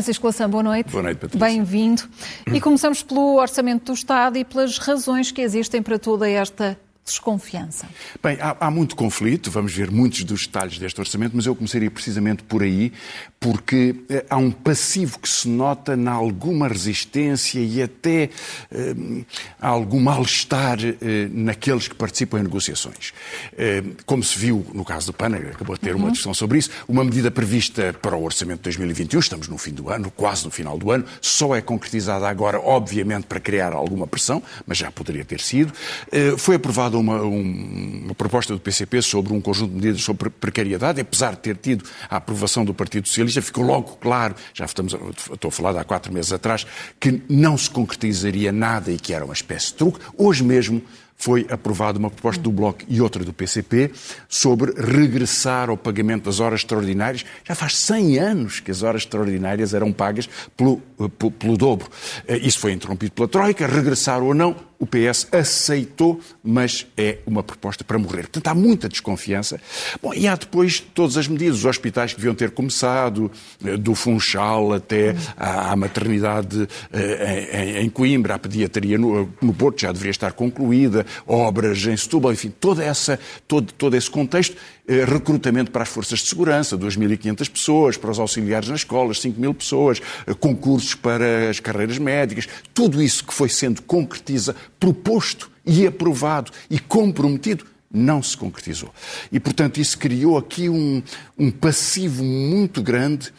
Francisco Lação, boa noite. Boa noite, Patrícia. Bem-vindo. E começamos pelo Orçamento do Estado e pelas razões que existem para toda esta desconfiança? Bem, há, há, muito conflito, vamos ver muitos dos detalhes deste orçamento, mas eu começaria precisamente por aí, porque eh, há um passivo que se nota na alguma resistência e até eh, algum mal-estar eh, naqueles que participam em negociações. Eh, como se viu no caso do PAN, acabou de ter uma uhum. discussão sobre isso, uma medida prevista para o orçamento de 2021, estamos no fim do ano, quase no final do ano, só é concretizada agora, obviamente, para criar alguma pressão, mas já poderia ter sido. Eh, foi aprovada uma, um, uma proposta do PCP sobre um conjunto de medidas sobre precariedade, apesar de ter tido a aprovação do Partido Socialista, ficou logo claro, já estamos, estou a falar de há quatro meses atrás, que não se concretizaria nada e que era uma espécie de truque. Hoje mesmo foi aprovada uma proposta do Bloco e outra do PCP sobre regressar ao pagamento das horas extraordinárias. Já faz 100 anos que as horas extraordinárias eram pagas pelo, pelo, pelo dobro. Eh, isso foi interrompido pela Troika, regressar ou não, o PS aceitou, mas é uma proposta para morrer. Portanto, há muita desconfiança. Bom, e há depois todas as medidas, os hospitais que deviam ter começado, eh, do Funchal até à maternidade eh, em Coimbra, a pediatria no, no Porto já deveria estar concluída, obras em Setúbal, enfim, toda essa, todo, todo esse contexto recrutamento para as forças de segurança, 2.500 pessoas, para os auxiliares nas escolas, 5.000 pessoas, eh, concursos para as carreiras médicas, tudo isso que foi sendo concretizado, proposto e aprovado e comprometido, não se concretizou. E, portanto, isso criou aqui um, um passivo muito grande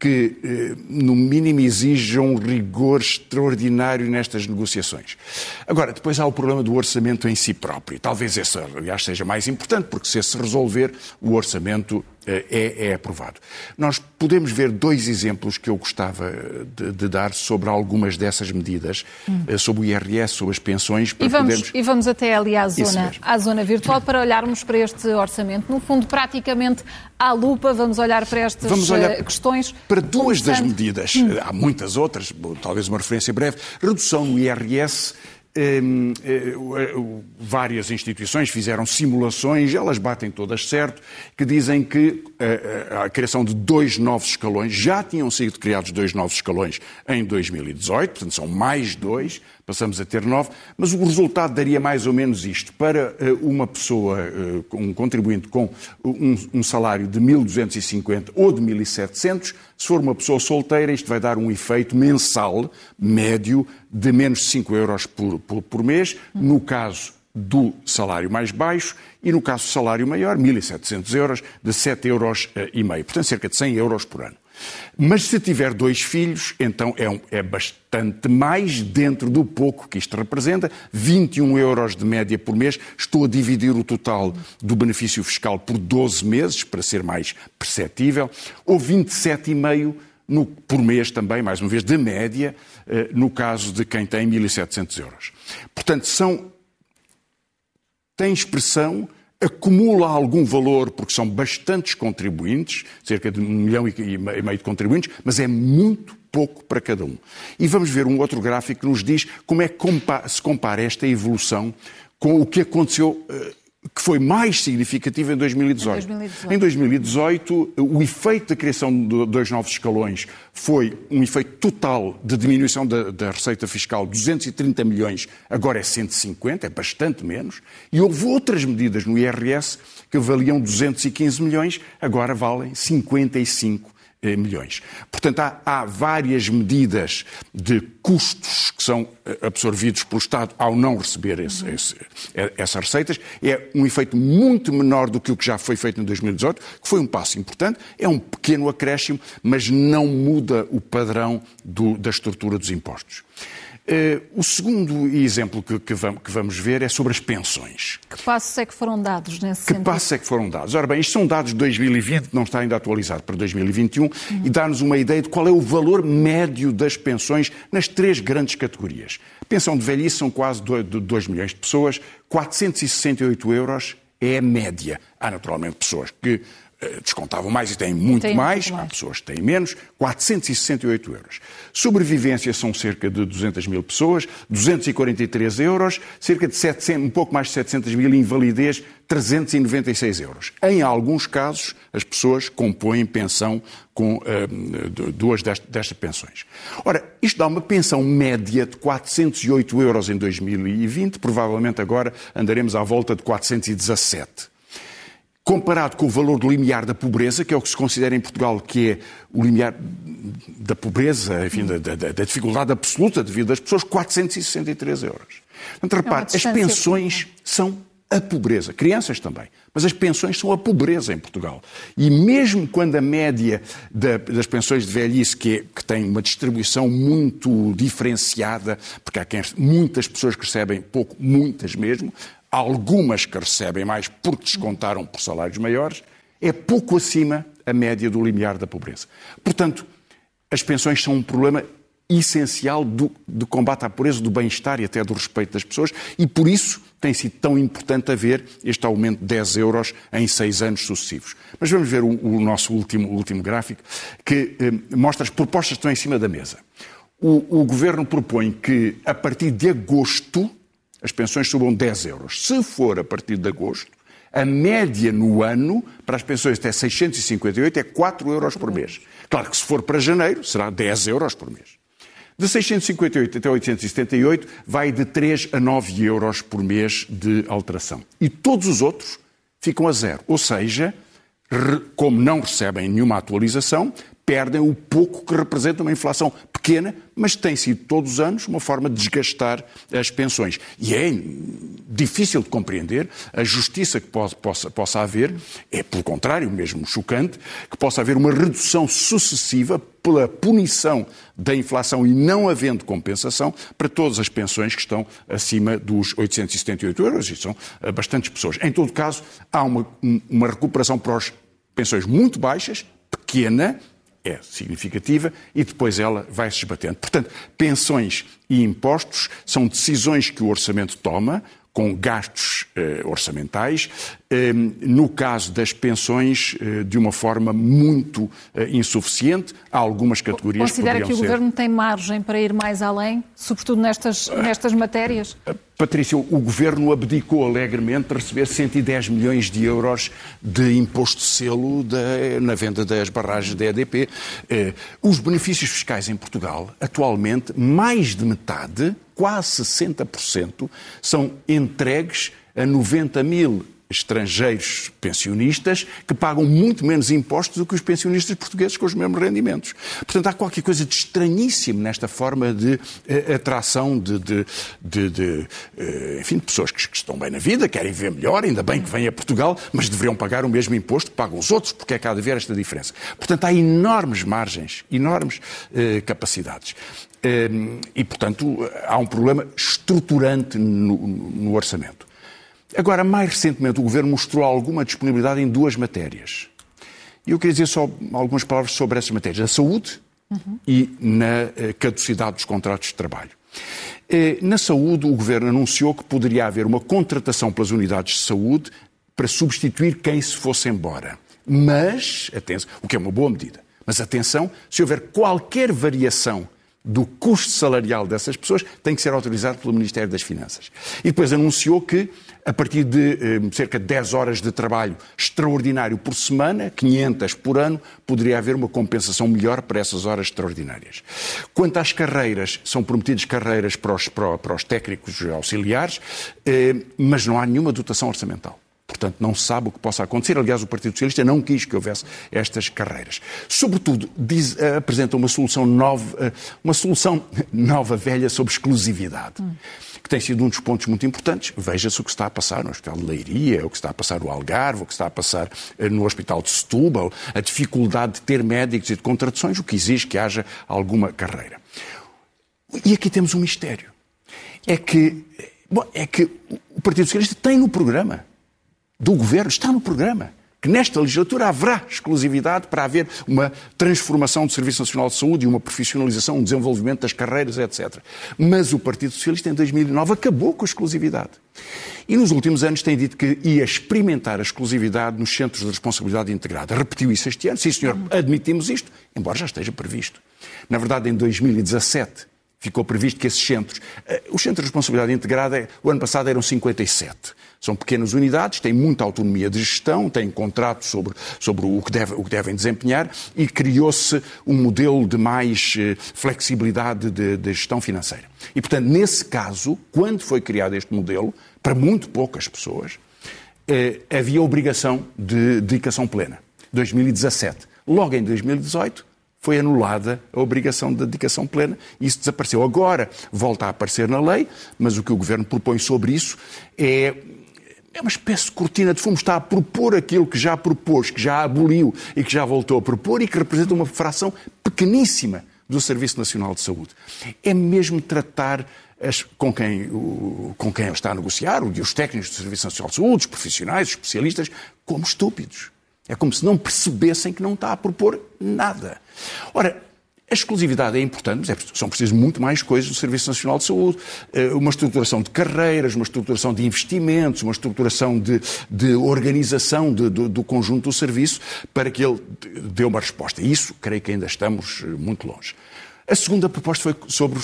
que, eh, no mínimo, exija um rigor extraordinário nestas negociações. Agora, depois há o problema do orçamento em si próprio. Talvez esse, aliás, seja mais importante, porque se esse resolver, o orçamento é, é, aprovado. Nós podemos ver dois exemplos que eu gostava de, de dar sobre algumas dessas medidas, hum. sobre o IRS, sobre as pensões. e, vamos, podermos... e vamos até ali à zona, à zona virtual para olharmos para este orçamento. No fundo, praticamente à lupa, vamos olhar para estas vamos olhar eh, questões. Para duas das medidas, hum. há muitas outras, talvez uma referência breve. Redução no IRS eh, várias instituições fizeram simulações, elas batem todas certo, que dizem que eh, eh, a criação de dois novos escalões, já tinham sido criados dois novos escalões em 2018, portanto são mais dois, passamos a ter nove, mas o resultado daria mais ou menos isto. Para eh, uma pessoa, eh, um contribuinte com um, salário de 1.250 ou de 1.700, se for uma pessoa solteira, isto vai dar um efeito mensal médio de menos de 5 euros por, por, por mês. No caso do salário mais baixo e, no caso do salário maior, 1.700 euros, de 7 euros eh, e meio. Portanto, cerca de 100 euros por ano. Mas se tiver dois filhos, então é, um, é, bastante mais dentro do pouco que isto representa. 21 euros de média por mês. Estou a dividir o total do benefício fiscal por 12 meses, para ser mais perceptível. Ou 27,5 no, por mês também, mais uma vez, de média, eh, no caso de quem tem 1.700 euros. Portanto, são, tem expressão acumula algum valor, porque são bastantes contribuintes, cerca de um milhão e meio de contribuintes, mas é muito pouco para cada um. E vamos ver um outro gráfico que nos diz como é que se compara esta evolução com o que aconteceu eh, que foi mais significativa em 2018. Em 2018. Em 2018, o efeito da criação de dois novos escalões foi um efeito total de diminuição da, da, receita fiscal, 230 milhões, agora é 150, é bastante menos, e houve outras medidas no IRS que valiam 215 milhões, agora valem 55 eh, milhões. Portanto, há, há, várias medidas de custos que são eh, absorvidos pelo Estado ao não receber esse, esse, eh, essas receitas. É um efeito muito menor do que o que já foi feito em 2018, que foi um passo importante. É um pequeno acréscimo, mas não muda o padrão do, da estrutura dos impostos. Uh, o segundo exemplo que, vamos, ver é sobre as pensões. Que passos é que foram dados nesse que sentido? Que passos é que foram dados? Ora bem, isto são dados de 2020, não está ainda atualizado para 2021, uhum. e dá-nos uma ideia de qual é o valor médio das pensões nas três grandes categorias. A pensão de velhice são quase 2 milhões de pessoas, 468 euros é a média. Há naturalmente pessoas que eh, descontavam mais e têm muito tem mais, muito mais, há pessoas que têm menos, 468 euros. Sobrevivência são cerca de 200 mil pessoas, 243 euros, cerca de 700, um pouco mais de 700 mil invalidez, 396 euros. Em alguns casos, as pessoas compõem pensão com uh, duas destas, destas pensões. Ora, isto dá uma pensão média de 408 euros em 2020, provavelmente agora andaremos à volta de 417 comparado com o valor do limiar da pobreza, que é o que se considera em Portugal que é o limiar da pobreza, enfim, da, da, da dificuldade absoluta de vida das pessoas, 463 euros. Portanto, é repare, é as pensões são a pobreza. Crianças também. Mas as pensões são a pobreza em Portugal. E mesmo quando a média da, das pensões de velhice, que, é, que, tem uma distribuição muito diferenciada, porque há quem, muitas pessoas que recebem pouco, muitas mesmo, algumas que recebem mais porque descontaram por salários maiores, é pouco acima a média do limiar da pobreza. Portanto, as pensões são um problema essencial do, do combate à pobreza, do bem-estar e até do respeito das pessoas, e por isso tem sido tão importante haver este aumento de 10 euros em seis anos sucessivos. Mas vamos ver o, o nosso último, último gráfico, que eh, mostra as propostas que estão em cima da mesa. O, o Governo propõe que, a partir de agosto, as pensões subam 10 euros. Se for a partir de agosto, a média no ano para as pensões até 658 é 4 euros por mês. Claro que se for para janeiro, será 10 euros por mês. De 658 até 878 vai de 3 a 9 euros por mês de alteração. E todos os outros ficam a zero. Ou seja, como não recebem nenhuma atualização, perdem o pouco que representa uma inflação pequena, mas tem sido todos os anos uma forma de desgastar as pensões. E é difícil de compreender a justiça que pode, possa, possa haver, é pelo contrário, mesmo chocante, que possa haver uma redução sucessiva pela punição da inflação e não havendo compensação para todas as pensões que estão acima dos 878 euros, e são eh, bastantes pessoas. Em todo caso, há uma, uma recuperação para as pensões muito baixas, pequena, é significativa e depois ela vai se esbatendo. Portanto, pensões e impostos são decisões que o orçamento toma com gastos eh, orçamentais, eh, no caso das pensões, eh, de uma forma muito eh, insuficiente. Há algumas categorias Considera que, que o ser... Governo tem margem para ir mais além, sobretudo nestas, nestas matérias? Patrícia, o Governo abdicou alegremente de receber 110 milhões de euros de imposto selo na venda das barragens da EDP. Eh, os benefícios fiscais em Portugal, atualmente, mais de metade, quase 60%, são entregues a 90 mil estrangeiros pensionistas que pagam muito menos impostos do que os pensionistas portugueses com os mesmos rendimentos. Portanto, há qualquer coisa de estranhíssimo nesta forma de uh, atração de, de, de, de uh, enfim, de pessoas que, que, estão bem na vida, querem ver melhor, ainda bem que vêm a Portugal, mas deveriam pagar o mesmo imposto que pagam os outros, porque é que há de haver esta diferença. Portanto, há enormes margens, enormes uh, capacidades. E, portanto, há um problema estruturante no, no orçamento. Agora, mais recentemente, o Governo mostrou alguma disponibilidade em duas matérias. E eu queria dizer só algumas palavras sobre essas matérias: na saúde uhum. e na eh, caducidade dos contratos de trabalho. Eh, na saúde, o Governo anunciou que poderia haver uma contratação pelas unidades de saúde para substituir quem se fosse embora. Mas, atenção, o que é uma boa medida. Mas atenção, se houver qualquer variação do custo salarial dessas pessoas, tem que ser autorizado pelo Ministério das Finanças. E depois anunciou que a partir de eh, cerca de 10 horas de trabalho extraordinário por semana, 500 por ano, poderia haver uma compensação melhor para essas horas extraordinárias. Quanto às carreiras, são prometidas carreiras para os, para, para os técnicos auxiliares, eh, mas não há nenhuma dotação orçamental. Portanto, não sabe o que possa acontecer. Aliás, o Partido Socialista não quis que houvesse estas carreiras. Sobretudo, diz, uh, apresenta uma solução nova, uh, uma solução nova, velha, sobre exclusividade. Hum que tem sido um dos pontos muito importantes. Veja-se o que está a passar no Hospital de Leiria, o que está a passar no Algarve, o que está a passar eh, no Hospital de Setúbal, a dificuldade de ter médicos e de contratações, o que exige que haja alguma carreira. E aqui temos um mistério. É que, bom, é que o Partido Socialista tem no programa do governo, está no programa, que nesta legislatura haverá exclusividade para haver uma transformação do Serviço Nacional de Saúde e uma profissionalização, um desenvolvimento das carreiras, etc. Mas o Partido Socialista, em 2009, acabou com a exclusividade. E nos últimos anos tem dito que ia experimentar a exclusividade nos centros de responsabilidade integrada. Repetiu isso este ano. Sim, senhor, admitimos isto, embora já esteja previsto. Na verdade, em 2017, ficou previsto que esses centros, eh, os centros de responsabilidade integrada, o ano passado eram 57. São pequenas unidades, têm muita autonomia de gestão, têm contrato sobre, sobre o, que deve, o que devem desempenhar e criou-se um modelo de mais eh, flexibilidade de, de gestão financeira. E, portanto, nesse caso, quando foi criado este modelo, para muito poucas pessoas, eh, havia obrigação de dedicação plena. 2017. Logo em 2018, foi anulada a obrigação de dedicação plena e isso desapareceu. Agora volta a aparecer na lei, mas o que o Governo propõe sobre isso é é uma espécie de cortina de fumo. Está a propor aquilo que já propôs, que já aboliu e que já voltou a propor e que representa uma fração pequeníssima do Serviço Nacional de Saúde. É mesmo tratar as, com, quem, o, com quem ele está a negociar, os técnicos do Serviço Nacional de Saúde, os profissionais, os especialistas, como estúpidos. É como se não percebessem que não está a propor nada. Ora, a exclusividade é importante, mas é, são precisas muito mais coisas do Serviço Nacional de Saúde. Eh, uma estruturação de carreiras, uma estruturação de investimentos, uma estruturação de, de organização de, do, do, conjunto do serviço para que ele dê uma resposta. Isso, creio que ainda estamos eh, muito longe. A segunda proposta foi sobre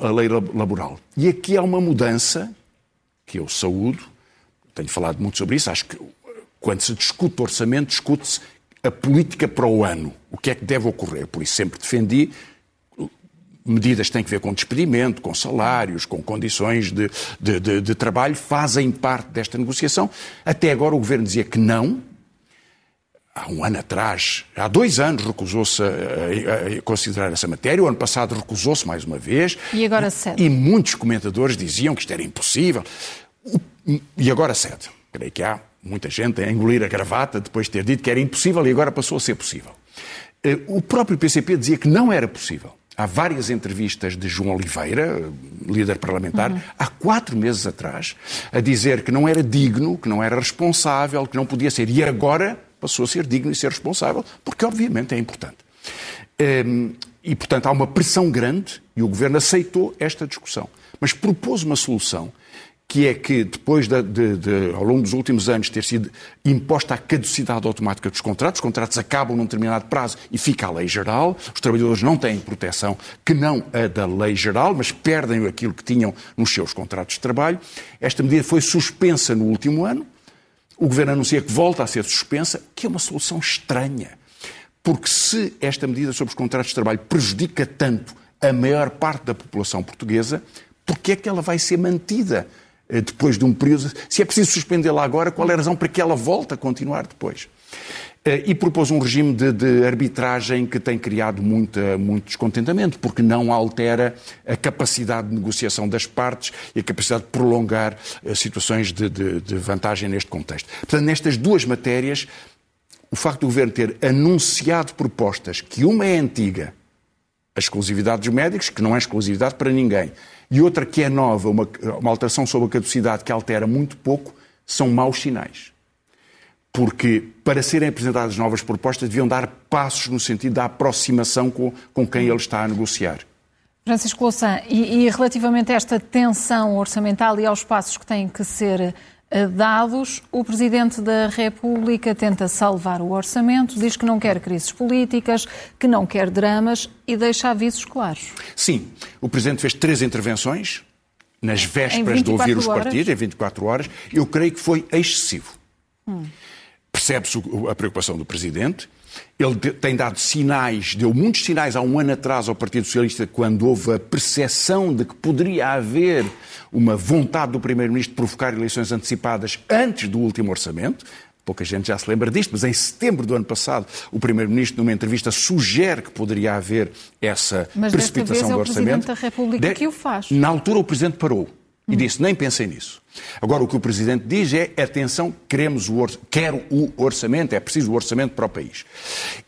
a lei laboral. E aqui há uma mudança que eu saúdo, tenho falado muito sobre isso, acho que quando se discute orçamento, discute-se a política para o ano. O que é que deve ocorrer? Por isso sempre defendi medidas que têm que ver com despedimento, com salários, com condições de, de, de, de, trabalho, fazem parte desta negociação. Até agora o Governo dizia que não. Há um ano atrás, há dois anos, recusou-se a, a, considerar essa matéria. O ano passado recusou-se mais uma vez. E agora cede. E muitos comentadores diziam que isto era impossível. E agora cede. Creio que há muita gente a engolir a gravata depois de ter dito que era impossível e agora passou a ser possível. Eh, o próprio PCP dizia que não era possível. Há várias entrevistas de João Oliveira, líder parlamentar, uhum. há quatro meses atrás, a dizer que não era digno, que não era responsável, que não podia ser. E agora passou a ser digno e ser responsável, porque obviamente é importante. Ehm, e, portanto, há uma pressão grande e o governo aceitou esta discussão. Mas propôs uma solução que é que depois de, de, de, ao longo dos últimos anos ter sido imposta a caducidade automática dos contratos, os contratos acabam num determinado prazo e fica a lei geral, os trabalhadores não têm proteção que não a da lei geral, mas perdem aquilo que tinham nos seus contratos de trabalho. Esta medida foi suspensa no último ano, o Governo anuncia que volta a ser suspensa, que é uma solução estranha. Porque se esta medida sobre os contratos de trabalho prejudica tanto a maior parte da população portuguesa, por que é que ela vai ser mantida? Eh, depois de um período. Se é preciso suspendê-la agora, qual é a razão para que ela volte a continuar depois? Eh, e propôs um regime de, de arbitragem que tem criado muita, muito descontentamento, porque não altera a capacidade de negociação das partes e a capacidade de prolongar eh, situações de, de, de vantagem neste contexto. Portanto, nestas duas matérias, o facto do Governo ter anunciado propostas que uma é antiga, a exclusividade dos médicos, que não é exclusividade para ninguém, e outra que é nova, uma, uma alteração sobre a caducidade que altera muito pouco, são maus sinais. Porque para serem apresentadas novas propostas deviam dar passos no sentido da aproximação com, com quem ele está a negociar. Francisco Louçã, e, e relativamente a esta tensão orçamental e aos passos que têm que ser dados, o Presidente da República tenta salvar o orçamento, diz que não quer crises políticas, que não quer dramas e deixa avisos claros. Sim, o Presidente fez três intervenções nas vésperas de ouvir os horas. partidos, em 24 horas. Eu creio que foi excessivo. Hum. Percebe-se a preocupação do Presidente. Ele tem dado sinais, deu muitos sinais há um ano atrás ao Partido Socialista, quando houve a percepção de que poderia haver uma vontade do Primeiro-Ministro de provocar eleições antecipadas antes do último orçamento. Pouca gente já se lembra disto, mas em setembro do ano passado, o Primeiro-Ministro, numa entrevista, sugere que poderia haver essa mas precipitação vez é do orçamento. O Presidente da República de... que o faz. Na altura, o Presidente parou. E disse, nem pensei nisso. Agora, o que o Presidente diz é, atenção, queremos o quero o orçamento, é preciso o orçamento para o país.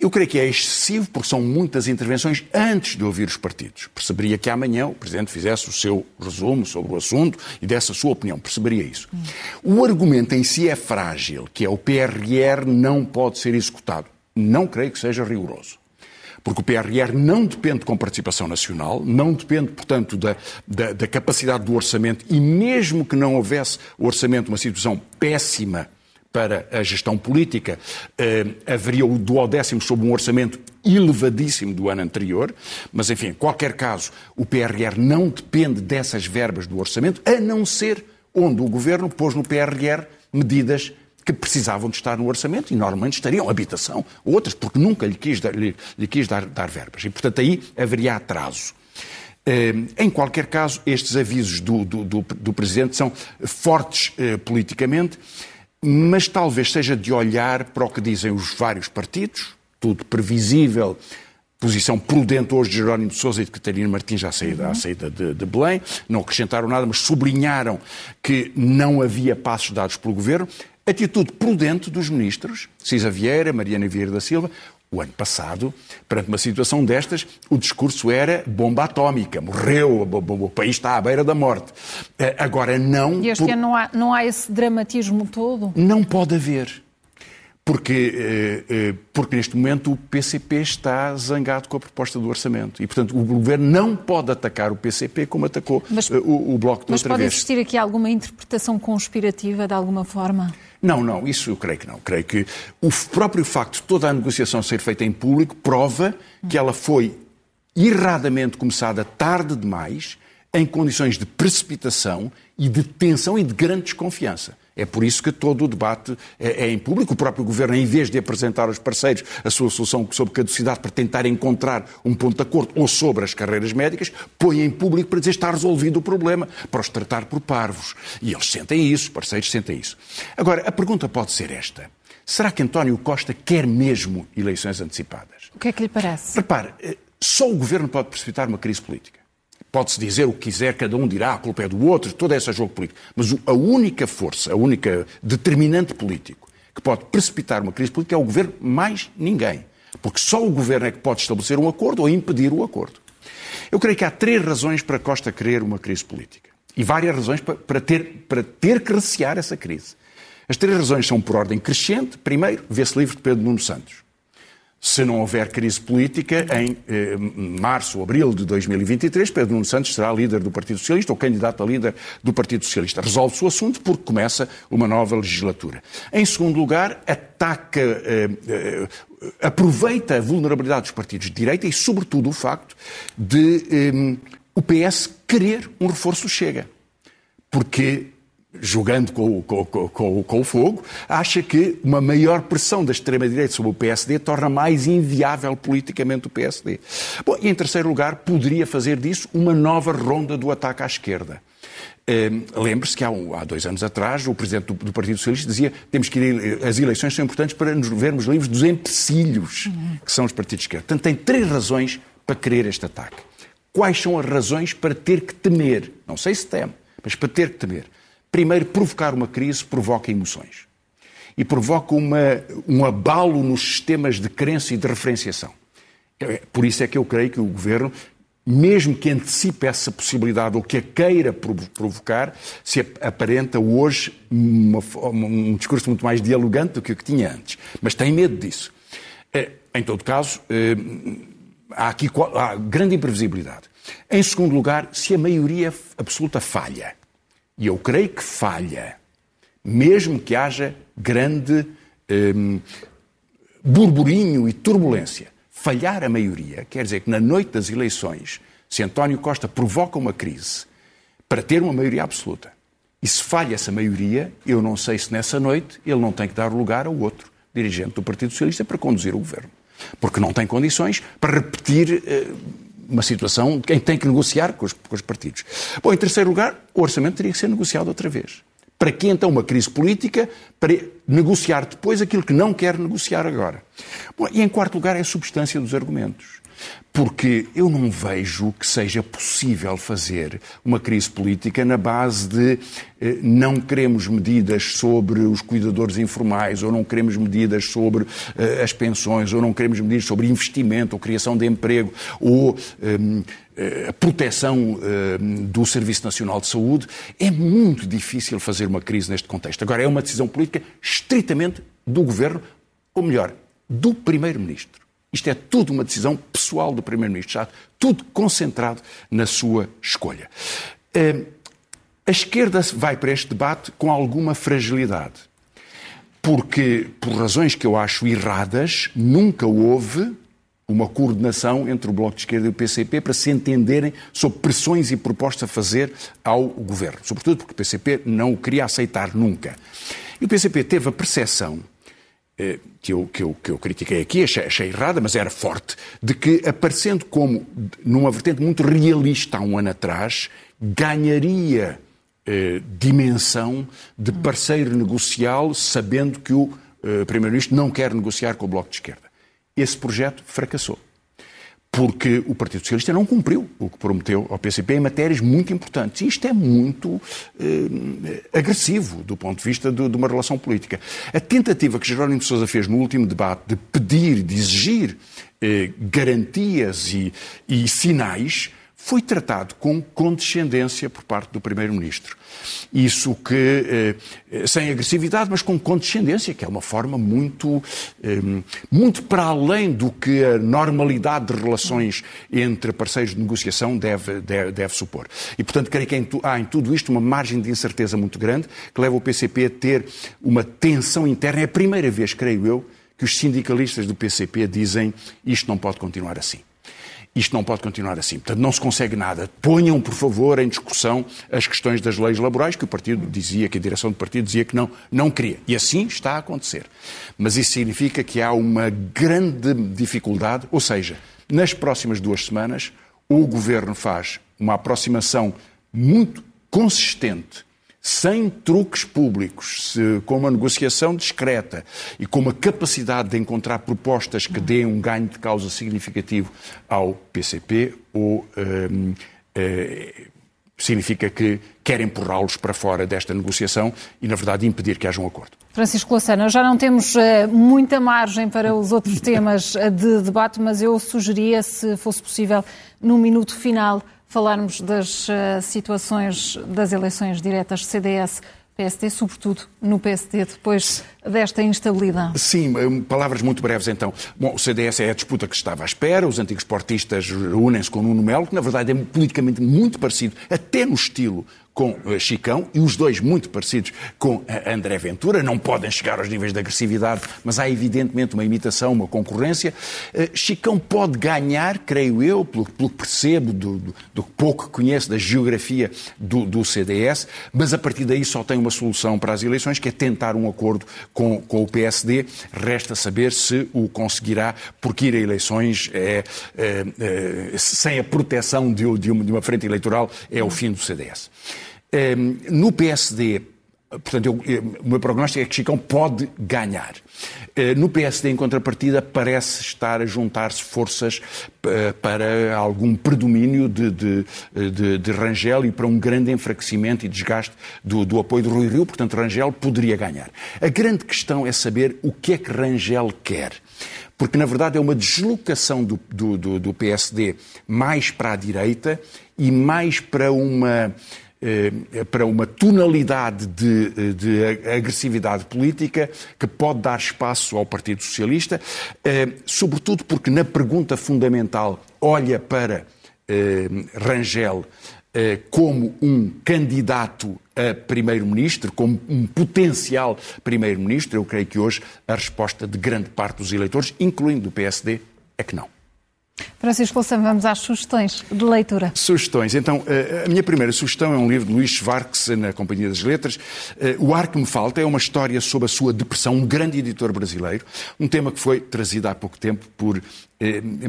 Eu creio que é excessivo, porque são muitas intervenções antes de ouvir os partidos. Perceberia que amanhã o Presidente fizesse o seu resumo sobre o assunto e desse a sua opinião. Perceberia isso. O argumento em si é frágil, que é o PRR não pode ser executado. Não creio que seja rigoroso porque o PRR não depende com participação nacional, não depende, portanto, da, da, da capacidade do orçamento, e mesmo que não houvesse orçamento uma situação péssima para a gestão política, eh, haveria o duodécimo sob um orçamento elevadíssimo do ano anterior, mas enfim, em qualquer caso, o PRR não depende dessas verbas do orçamento, a não ser onde o governo pôs no PRR medidas que precisavam de estar no orçamento e normalmente estariam habitação, outras, porque nunca lhe quis dar, lhe, lhe quis dar, dar verbas. E, portanto, aí haveria atraso. Eh, em qualquer caso, estes avisos do, do, do, do Presidente são fortes eh, politicamente, mas talvez seja de olhar para o que dizem os vários partidos, tudo previsível, posição prudente hoje de Jerónimo de Sousa e de Catarina Martins à saída, à saída de, de, Belém. Não acrescentaram nada, mas sublinharam que não havia passos dados pelo Governo atitude prudente dos ministros, Cisa Vieira, Mariana Vieira da Silva. O ano passado, perante uma situação destas, o discurso era bomba atómica, morreu, o país está à beira da morte. Eh, agora não. E este por... ano não há, não há esse dramatismo todo? Não pode haver. Porque, eh, eh, porque neste momento o PCP está zangado com a proposta do orçamento. E, portanto, o governo não pode atacar o PCP como atacou mas, o, o Bloco de outra vez. Mas pode existir aqui alguma interpretação conspirativa de alguma forma? Não, não, isso eu creio que não. Creio que o próprio facto de toda a negociação ser feita em público prova que ela foi erradamente começada tarde demais, em condições de precipitação e de tensão e de grande desconfiança. É por isso que todo o debate é, é, em público. O próprio governo, em vez de apresentar aos parceiros a sua solução sobre caducidade para tentar encontrar um ponto de acordo ou sobre as carreiras médicas, põe em público para dizer está resolvido o problema, para os tratar por parvos. E eles sentem isso, os parceiros sentem isso. Agora, a pergunta pode ser esta. Será que António Costa quer mesmo eleições antecipadas? O que é que lhe parece? Repare, eh, só o governo pode precipitar uma crise política. Pode-se dizer o que quiser, cada um dirá, a culpa é do outro, todo esse jogo político. Mas a única força, a única determinante político que pode precipitar uma crise política é o governo, mais ninguém. Porque só o governo é que pode estabelecer um acordo ou impedir o acordo. Eu creio que há três razões para Costa querer uma crise política. E várias razões para ter, para ter que recear essa crise. As três razões são por ordem crescente. Primeiro, vê-se livre de Pedro Nuno Santos se não houver crise política, em eh, março ou abril de 2023, Pedro Nuno Santos será líder do Partido Socialista ou candidato a líder do Partido Socialista. Resolve-se o assunto porque começa uma nova legislatura. Em segundo lugar, ataca, eh, eh, aproveita a vulnerabilidade dos partidos de direita e, sobretudo, o facto de eh, o PS querer um reforço Chega. Porque jogando com, com, com, com, o fogo, acha que uma maior pressão da extrema-direita sobre o PSD torna mais inviável politicamente o PSD. Bom, e em terceiro lugar, poderia fazer disso uma nova ronda do ataque à esquerda. Uh, Lembre-se que há, um, há, dois anos atrás o Presidente do, do, Partido Socialista dizia temos que ir, as eleições são importantes para nos vermos livres dos empecilhos que são os partidos de esquerda. Portanto, tem três razões para querer este ataque. Quais são as razões para ter que temer? Não sei se teme, mas para ter que temer. Primeiro, provocar uma crise provoca emoções e provoca uma, um abalo nos sistemas de crença e de referenciação. É, por isso é que eu creio que o Governo, mesmo que antecipe essa possibilidade ou que a queira provocar, se aparenta hoje uma, um discurso muito mais dialogante do que o que tinha antes. Mas tem medo disso. É, em todo caso, é, há aqui há grande imprevisibilidade. Em segundo lugar, se a maioria absoluta falha, e eu creio que falha, mesmo que haja grande hum, burburinho e turbulência. Falhar a maioria quer dizer que na noite das eleições, se António Costa provoca uma crise para ter uma maioria absoluta, e se falha essa maioria, eu não sei se nessa noite ele não tem que dar lugar ao outro dirigente do Partido Socialista para conduzir o governo. Porque não tem condições para repetir. Uh, uma situação em que tem que negociar com os, com os partidos. Bom, em terceiro lugar, o orçamento teria que ser negociado outra vez. Para que então uma crise política? Para negociar depois aquilo que não quer negociar agora. Bom, e em quarto lugar é a substância dos argumentos. Porque eu não vejo que seja possível fazer uma crise política na base de eh, não queremos medidas sobre os cuidadores informais, ou não queremos medidas sobre eh, as pensões, ou não queremos medidas sobre investimento, ou criação de emprego, ou eh, a proteção eh, do Serviço Nacional de Saúde. É muito difícil fazer uma crise neste contexto. Agora, é uma decisão política estritamente do Governo, ou melhor, do Primeiro-Ministro. Isto é tudo uma decisão pessoal do Primeiro-Ministro, já tudo concentrado na sua escolha. Eh, a esquerda vai para este debate com alguma fragilidade, porque, por razões que eu acho erradas, nunca houve uma coordenação entre o Bloco de Esquerda e o PCP para se entenderem sobre pressões e propostas a fazer ao governo. Sobretudo porque o PCP não o queria aceitar nunca. E o PCP teve a percepção que eu, que, eu, que eu critiquei aqui, achei, achei, errada, mas era forte, de que, aparecendo como numa vertente muito realista há um ano atrás, ganharia eh, dimensão de parceiro negocial, sabendo que o eh, Primeiro-Ministro não quer negociar com o Bloco de Esquerda. Esse projeto fracassou. Porque o Partido Socialista não cumpriu o que prometeu ao PCP em matérias muito importantes. E isto é muito eh, agressivo do ponto de vista de, de, uma relação política. A tentativa que Jerónimo Sousa fez no último debate de pedir, de exigir eh, garantias e, e sinais foi tratado com condescendência por parte do Primeiro-Ministro. Isso que, eh, sem agressividade, mas com condescendência, que é uma forma muito, eh, muito para além do que a normalidade de relações entre parceiros de negociação deve, deve, deve supor. E, portanto, creio que há em tudo isto uma margem de incerteza muito grande que leva o PCP a ter uma tensão interna. É a primeira vez, creio eu, que os sindicalistas do PCP dizem isto não pode continuar assim. Isto não pode continuar assim. Portanto, não se consegue nada. Ponham, por favor, em discussão as questões das leis laborais, que o partido dizia, que a direção do partido dizia que não, não queria. E assim está a acontecer. Mas isso significa que há uma grande dificuldade, ou seja, nas próximas duas semanas, o governo faz uma aproximação muito consistente sem truques públicos, com uma negociação discreta e com uma capacidade de encontrar propostas que deem um ganho de causa significativo ao PCP, ou hum, eh, significa que quer empurrá-los para fora desta negociação e, na verdade, impedir que haja um acordo. Francisco Lassana, já não temos uh, muita margem para os outros temas de debate, mas eu sugeria, se fosse possível, no minuto final, falarmos das uh, situações das eleições diretas CDS. PSD, sobretudo no PSD, depois desta instabilidade. Sim, eh, palavras muito breves então. Bom, o CDS é a disputa que estava à espera, os antigos portistas unem-se com o Nuno Melo, que na verdade é politicamente muito parecido, até no estilo com eh, Chicão e os dois muito parecidos com eh, André Ventura. Não podem chegar aos níveis de agressividade, mas há evidentemente uma imitação, uma concorrência. Eh, Chicão pode ganhar, creio eu, pelo, pelo que percebo do, do, do, pouco que conheço da geografia do, do, CDS, mas a partir daí só tem uma solução para as eleições, que é tentar um acordo com, com o PSD. Resta saber se o conseguirá, porque ir a eleições é, é, é sem a proteção de, de, uma, de uma frente eleitoral é o fim do CDS. Ehm, no PSD, portanto, eu, eh, o meu prognóstico é que Chicão pode ganhar. Eh, no PSD, em contrapartida, parece estar a juntar-se forças eh, para algum predomínio de, de, de, de, Rangel e para um grande enfraquecimento e desgaste do, do apoio do Rui Rio. Portanto, Rangel poderia ganhar. A grande questão é saber o que é que Rangel quer porque na verdade é uma deslocação do, do, do, PSD mais para a direita e mais para uma eh, para uma tonalidade de, de, agressividade política que pode dar espaço ao Partido Socialista, eh, sobretudo porque na pergunta fundamental olha para eh, Rangel como um candidato a primeiro-ministro, como um potencial primeiro-ministro. Eu creio que hoje a resposta de grande parte dos eleitores, incluindo do PSD, é que não. Francisco Louçã, vamos às sugestões de leitura. Sugestões. Então, eh, a minha primeira sugestão é um livro de Luís Schwartz, na Companhia das Letras. Eh, o Ar que Me Falta é uma história sobre a sua depressão, um grande editor brasileiro, um tema que foi trazido há pouco tempo por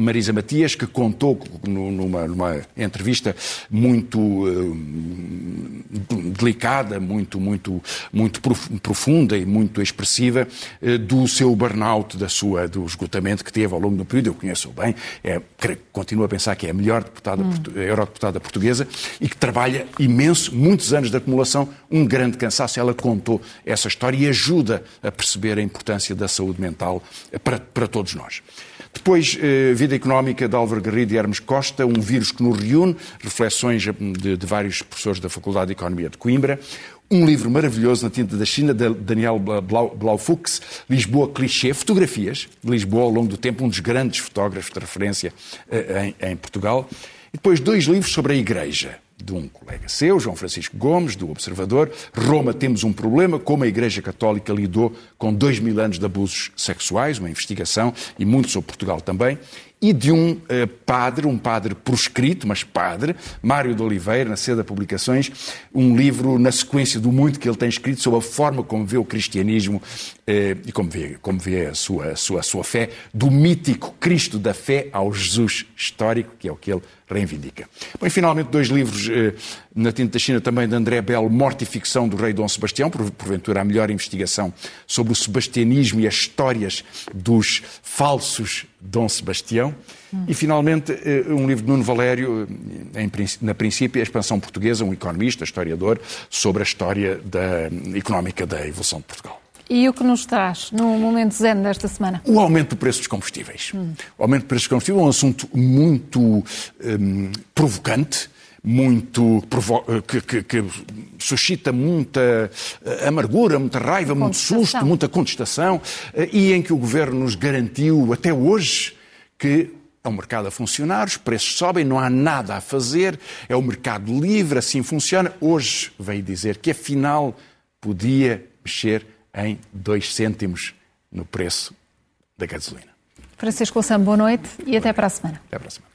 Marisa Matias, que contou numa, numa entrevista muito delicada, muito, muito, muito profunda e muito expressiva do seu burnout, da sua, do esgotamento que teve ao longo do período. Eu conheço-o bem, é, continuo a pensar que é a melhor deputada, hum. eurodeputada portuguesa e que trabalha imenso, muitos anos de acumulação, um grande cansaço. Ela contou essa história e ajuda a perceber a importância da saúde mental para, para todos nós. Depois, eh, Vida Económica de Álvaro Garrido e Hermes Costa, Um Vírus que nos reúne, reflexões de, de vários professores da Faculdade de Economia de Coimbra. Um livro maravilhoso na tinta da China, de Daniel Blaufux, Lisboa Clichê, fotografias de Lisboa ao longo do tempo, um dos grandes fotógrafos de referência eh, em, em Portugal. E depois dois livros sobre a Igreja de um colega seu, João Francisco Gomes, do Observador. Roma temos um problema, como a Igreja Católica lidou com dois mil anos de abusos sexuais, uma investigação, e muito sobre Portugal também. E de um uh, padre, um padre proscrito, mas padre, Mário de Oliveira, na Seda Publicações, um livro na sequência do muito que ele tem escrito sobre a forma como vê o cristianismo uh, e como vê, como vê a, sua, a, sua, a sua fé, do mítico Cristo da fé ao Jesus histórico, que é o que ele reivindica. Bom, e finalmente dois livros eh, na tinta da China também de André Belo, Morte e Ficção do Rei Dom Sebastião, porventura a melhor investigação sobre o sebastianismo e as histórias dos falsos Dom Sebastião. Hum. E finalmente eh, um livro de Nuno Valério, eh, em, na princípio, a expansão portuguesa, um economista, historiador, sobre a história da, económica da evolução de Portugal. E o que nos traz no momento zen desta semana? O aumento do preço dos combustíveis. Hum. O aumento do preço dos combustíveis é um assunto muito um, provocante, muito eh, que, que, que, suscita muita eh, amargura, muita raiva, muito susto, muita contestação, eh, e em que o governo nos garantiu até hoje que é um mercado a funcionar, os preços sobem, não há nada a fazer, é o mercado livre, assim funciona. Hoje veio dizer que afinal podia mexer em 2 cêntimos no preço da gasolina. Francisco Louçã, boa noite e até para a semana. Até para a semana.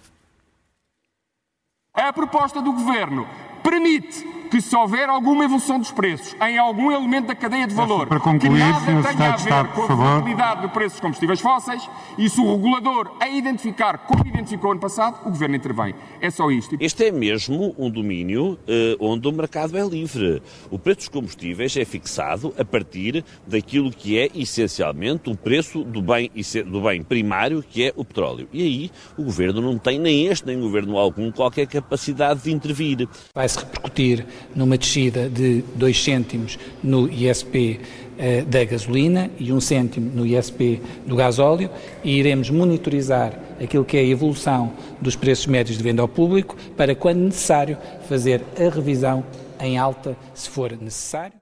A proposta do Governo permite que se houver alguma evolução dos preços em algum elemento da cadeia de valor para concluir, que nada tenha a ver Estado, com a volatilidade do preço dos combustíveis fósseis e se o regulador a identificar como identificou ano passado, o Governo intervém. É só isto. Este é mesmo um domínio uh, onde o mercado é livre. O preço dos combustíveis é fixado a partir daquilo que é essencialmente o preço do bem, do bem primário, que é o petróleo. E aí o Governo não tem, nem este, nem o Governo algum, qualquer capacidade de intervir. Vai-se repercutir numa descida de 2 cêntimos no ISP eh, da gasolina e 1 um cêntimo no ISP do gasóleo e iremos monitorizar aquilo que é a evolução dos preços médios de venda ao público para, quando necessário, fazer a revisão em alta, se for necessário.